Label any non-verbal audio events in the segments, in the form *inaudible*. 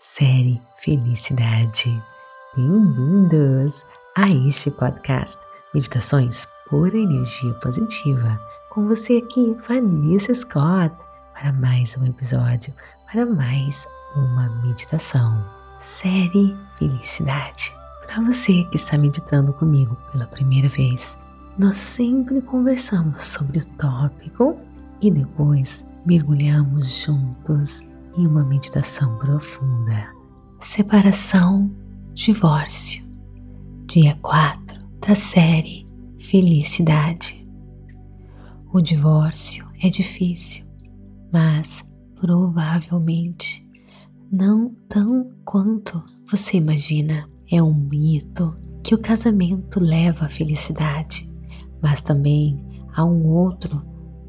série Felicidade. Bem-vindos a este podcast Meditações Pura Energia Positiva. Com você aqui, Vanessa Scott, para mais um episódio, para mais uma meditação. Série Felicidade. Para você que está meditando comigo pela primeira vez, nós sempre conversamos sobre o tópico e depois mergulhamos juntos em uma meditação profunda. Separação, divórcio. Dia 4 da série Felicidade. O divórcio é difícil, mas provavelmente não tão quanto você imagina. É um mito que o casamento leva à felicidade, mas também há um outro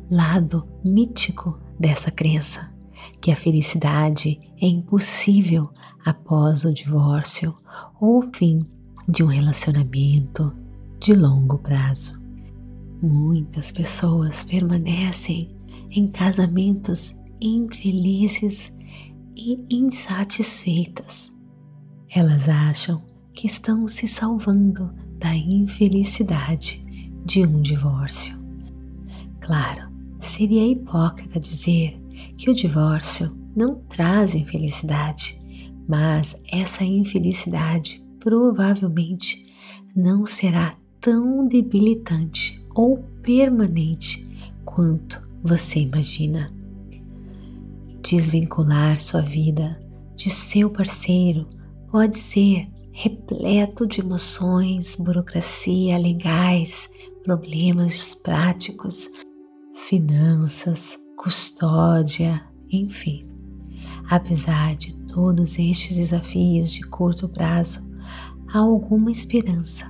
lado mítico dessa crença que a felicidade é impossível após o divórcio ou o fim de um relacionamento de longo prazo. Muitas pessoas permanecem em casamentos infelizes e insatisfeitas. Elas acham que estão se salvando da infelicidade de um divórcio. Claro, seria hipócrita dizer que o divórcio não traz infelicidade, mas essa infelicidade provavelmente não será tão debilitante ou permanente quanto você imagina. Desvincular sua vida de seu parceiro pode ser repleto de emoções, burocracia, legais, problemas práticos, finanças, custódia, enfim. Apesar de todos estes desafios de curto prazo, há alguma esperança.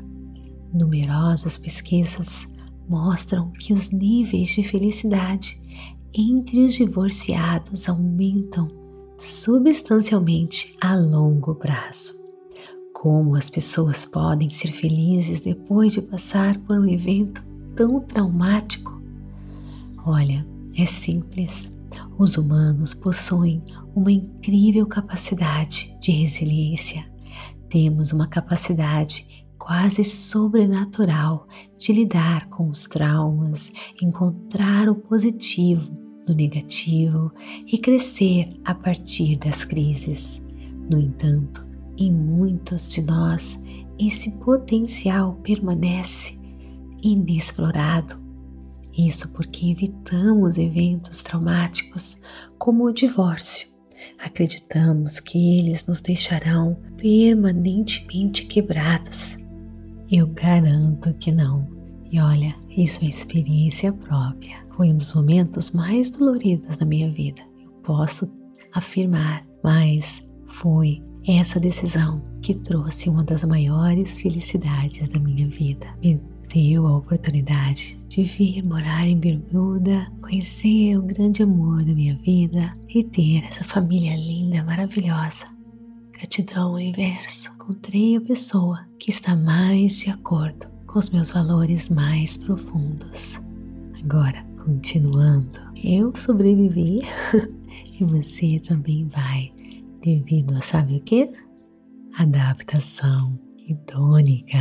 Numerosas pesquisas mostram que os níveis de felicidade entre os divorciados aumentam substancialmente a longo prazo. Como as pessoas podem ser felizes depois de passar por um evento tão traumático? Olha, é simples. Os humanos possuem uma incrível capacidade de resiliência. Temos uma capacidade quase sobrenatural de lidar com os traumas, encontrar o positivo no negativo e crescer a partir das crises. No entanto, em muitos de nós, esse potencial permanece inexplorado isso porque evitamos eventos traumáticos como o divórcio. Acreditamos que eles nos deixarão permanentemente quebrados. Eu garanto que não. E olha, isso é experiência própria. Foi um dos momentos mais doloridos da minha vida. Eu posso afirmar, mas foi essa decisão que trouxe uma das maiores felicidades da minha vida. Me deu a oportunidade de vir morar em Bermuda, conhecer o grande amor da minha vida e ter essa família linda, maravilhosa. Gratidão, universo. Encontrei a pessoa que está mais de acordo com os meus valores mais profundos. Agora, continuando, eu sobrevivi *laughs* e você também vai, devido a sabe o que? Adaptação idônica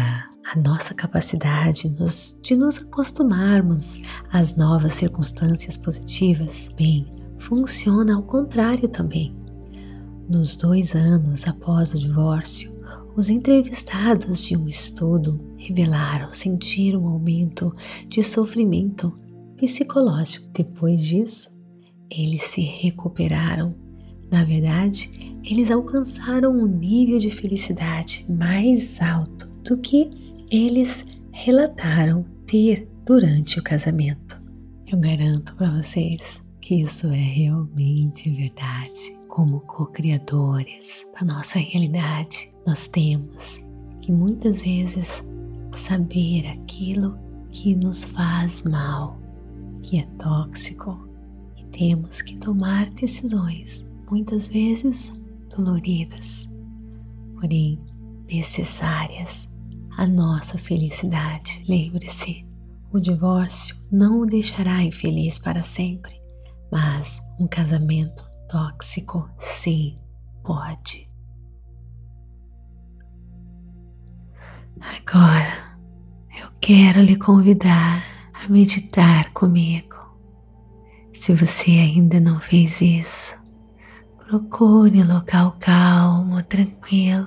a nossa capacidade nos, de nos acostumarmos às novas circunstâncias positivas, bem, funciona ao contrário também. Nos dois anos após o divórcio, os entrevistados de um estudo revelaram sentir um aumento de sofrimento psicológico. Depois disso, eles se recuperaram. Na verdade, eles alcançaram um nível de felicidade mais alto do que eles relataram ter durante o casamento. Eu garanto para vocês que isso é realmente verdade. Como co-criadores da nossa realidade, nós temos que muitas vezes saber aquilo que nos faz mal, que é tóxico, e temos que tomar decisões, muitas vezes doloridas, porém necessárias à nossa felicidade. Lembre-se, o divórcio não o deixará infeliz para sempre, mas um casamento tóxico, sim, pode. Agora eu quero lhe convidar a meditar comigo. Se você ainda não fez isso, procure um local calmo, tranquilo,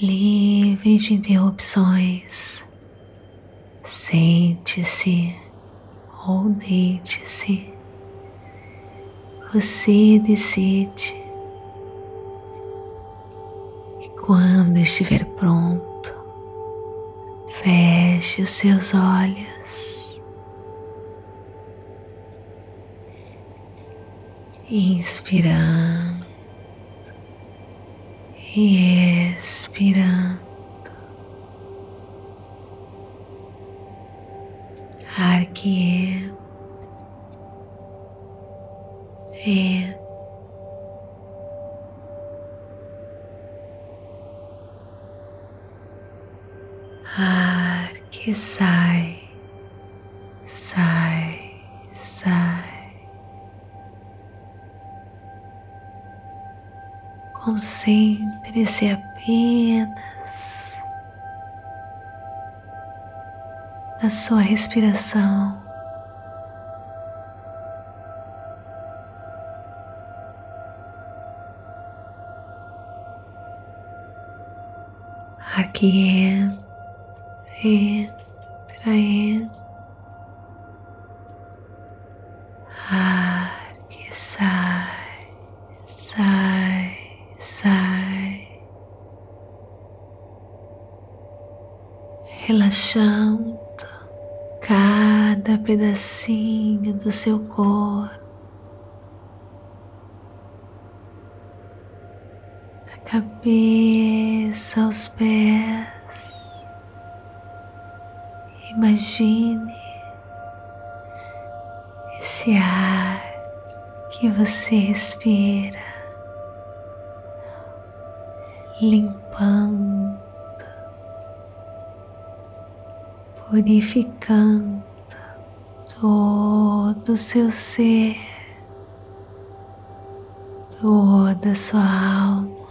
livre de interrupções. Sente-se ou deite-se. Você decide. E quando estiver pronto, feche os seus olhos. Inspirando. E expirando. Ar que é, é ar que sai, Concentre-se apenas na sua respiração. Ar que entra, entra, entra. Ar que sai, sai sai, relaxando cada pedacinho do seu corpo, da cabeça aos pés. Imagine esse ar que você respira limpando, purificando todo o seu ser, toda a sua alma,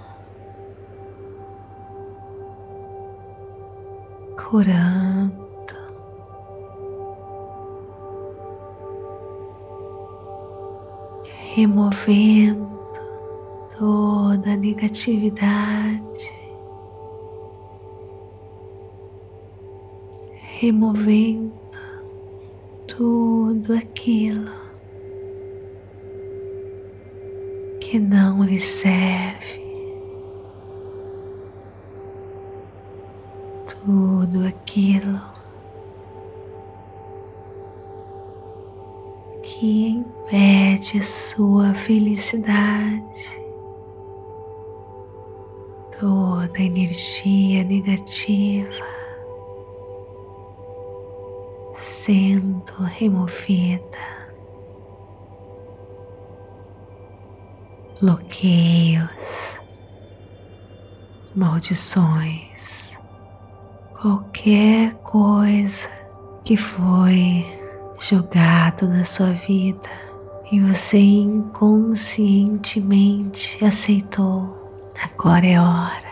curando. Removendo toda a negatividade, removendo tudo aquilo que não lhe serve, tudo aquilo que impede sua felicidade. Toda energia negativa sendo removida, bloqueios, maldições, qualquer coisa que foi jogado na sua vida e você inconscientemente aceitou Agora é hora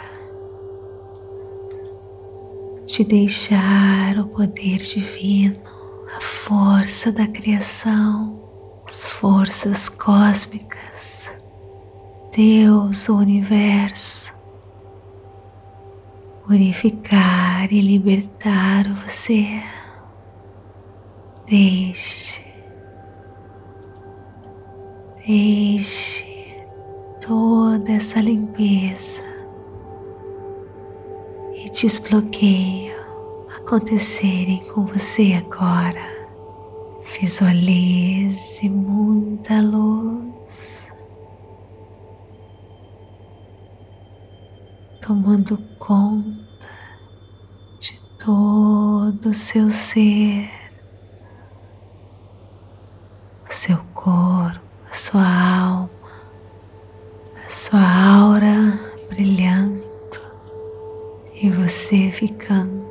de deixar o poder divino, a força da criação, as forças cósmicas, Deus, o universo, purificar e libertar você. Deixe, deixe toda essa limpeza. E desbloqueio acontecerem com você agora. Visualize muita luz. Tomando conta de todo o seu ser, o seu corpo, a sua alma sua aura brilhando. E você ficando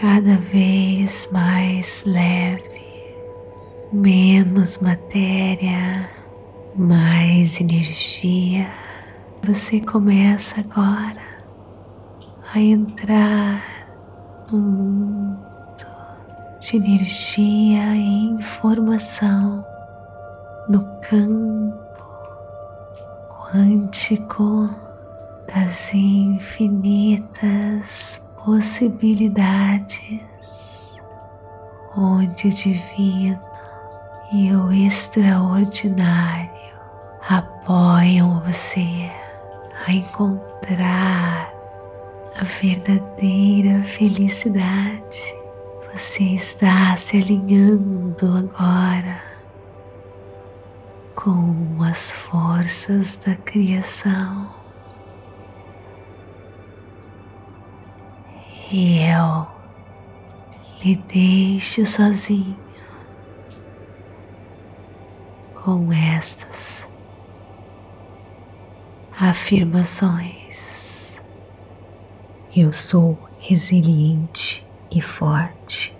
cada vez mais leve, menos matéria, mais energia. Você começa agora a entrar no mundo de energia e informação no campo quântico das infinitas possibilidades, onde o divino e o extraordinário apoiam você a encontrar a verdadeira felicidade. Você está se alinhando agora com as forças da criação. E eu lhe deixo sozinho com estas afirmações. Eu sou resiliente e forte.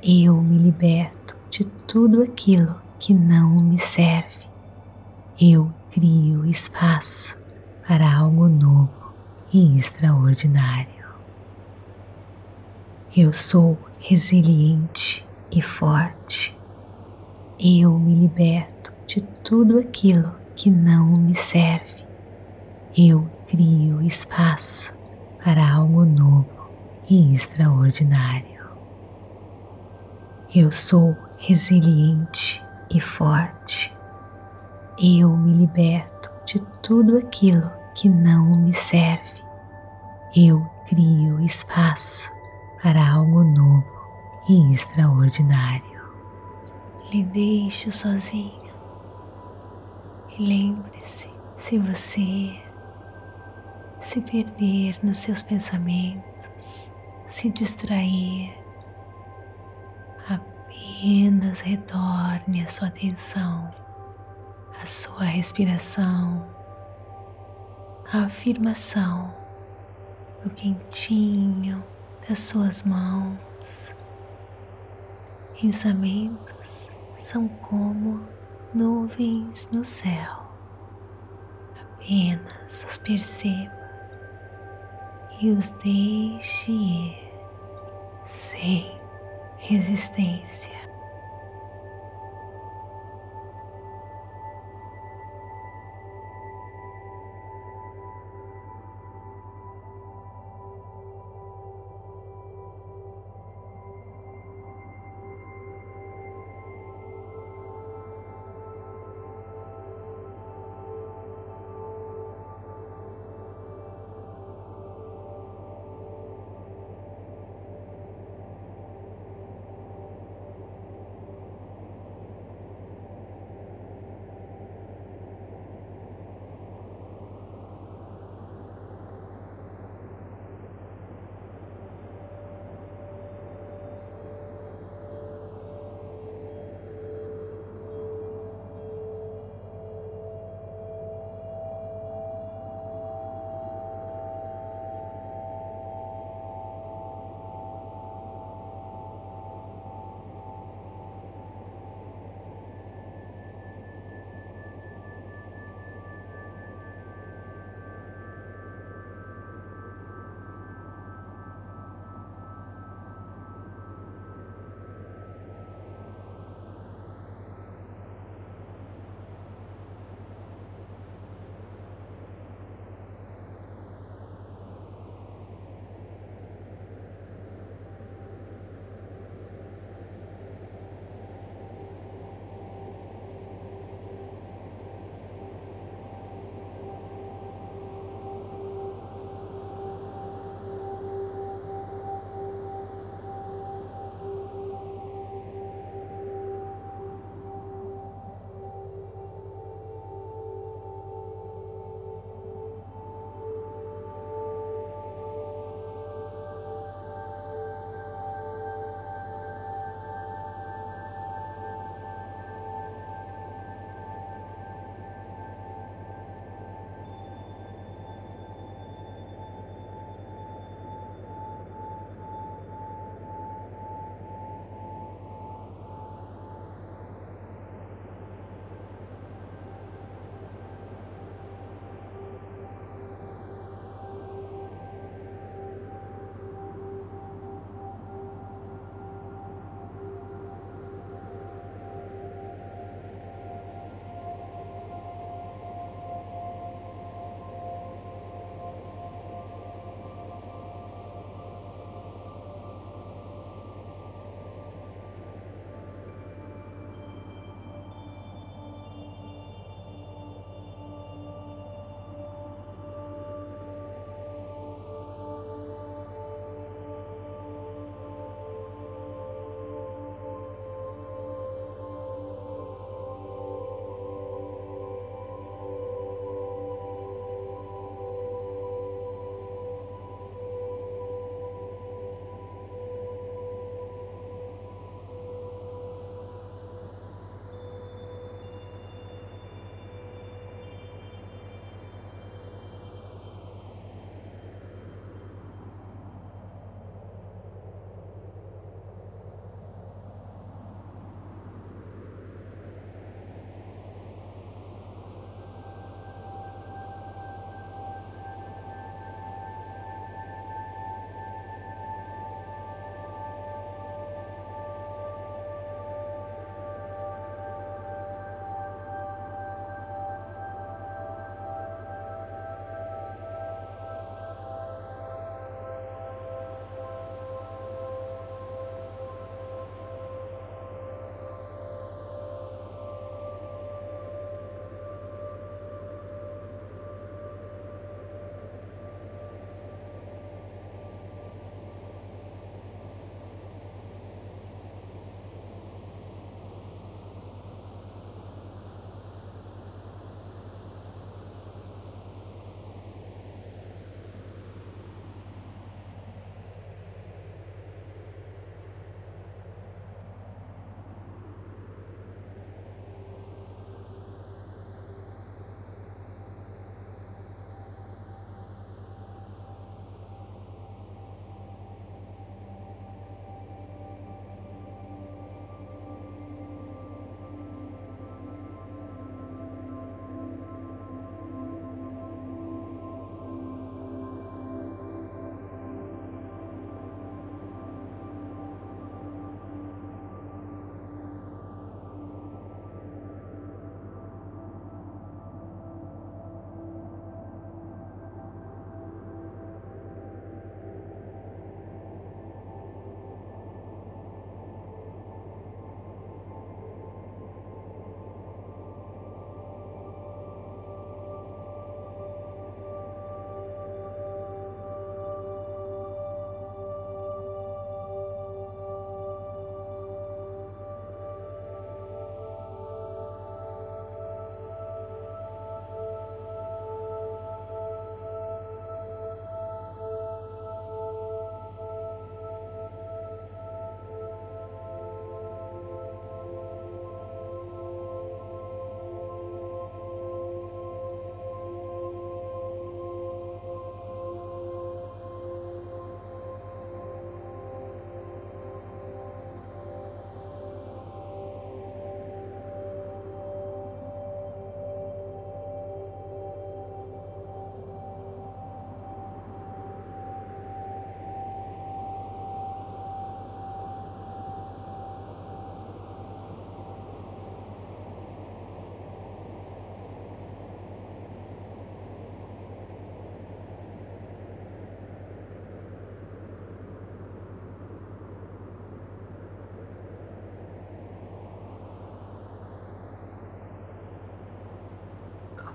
Eu me liberto de tudo aquilo que não me serve. Eu crio espaço para algo novo e extraordinário. Eu sou resiliente e forte. Eu me liberto de tudo aquilo que não me serve. Eu crio espaço para algo novo e extraordinário. Eu sou resiliente e forte. Eu me liberto de tudo aquilo que não me serve. Eu crio espaço para algo novo e extraordinário. Lhe deixo sozinho. E lembre-se, se você se perder nos seus pensamentos, se distrair, apenas retorne a sua atenção à sua respiração, à afirmação do quentinho das suas mãos. Pensamentos são como nuvens no céu. Apenas os perceba e os deixe ir sem resistência.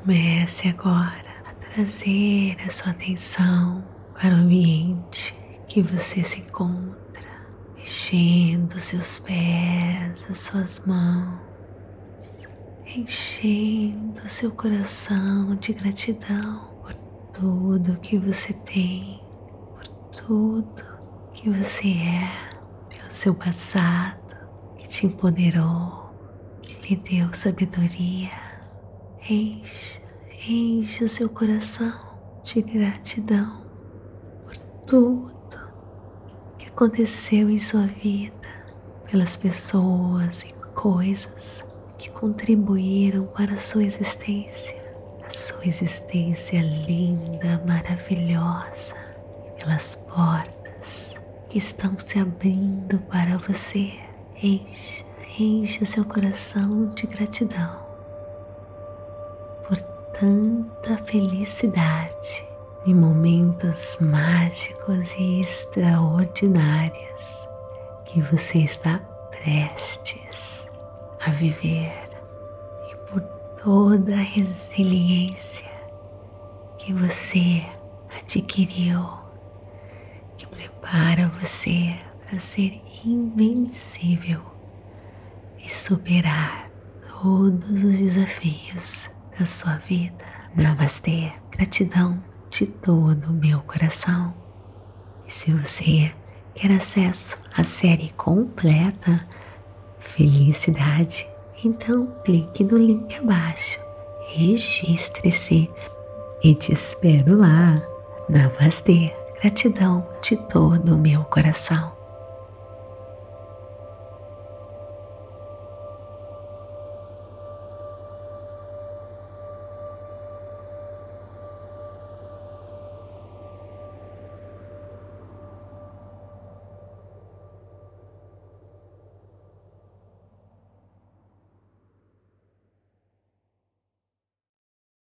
Comece agora a trazer a sua atenção para o ambiente que você se encontra, mexendo seus pés, as suas mãos, enchendo seu coração de gratidão por tudo que você tem, por tudo que você é, pelo seu passado que te empoderou, que lhe deu sabedoria. Encha, encha seu coração de gratidão por tudo que aconteceu em sua vida, pelas pessoas e coisas que contribuíram para a sua existência, a sua existência linda, maravilhosa, pelas portas que estão se abrindo para você. Encha, encha seu coração de gratidão tanta felicidade e momentos mágicos e extraordinários que você está prestes a viver. E por toda a resiliência que você adquiriu prepara você para ser invencível e superar todos os desafios da sua vida. Namastê, gratidão de todo o meu coração. E se você quer acesso à série completa Felicidade, então clique no link abaixo, registre-se e te espero lá. Namastê. Gratidão de todo o meu coração.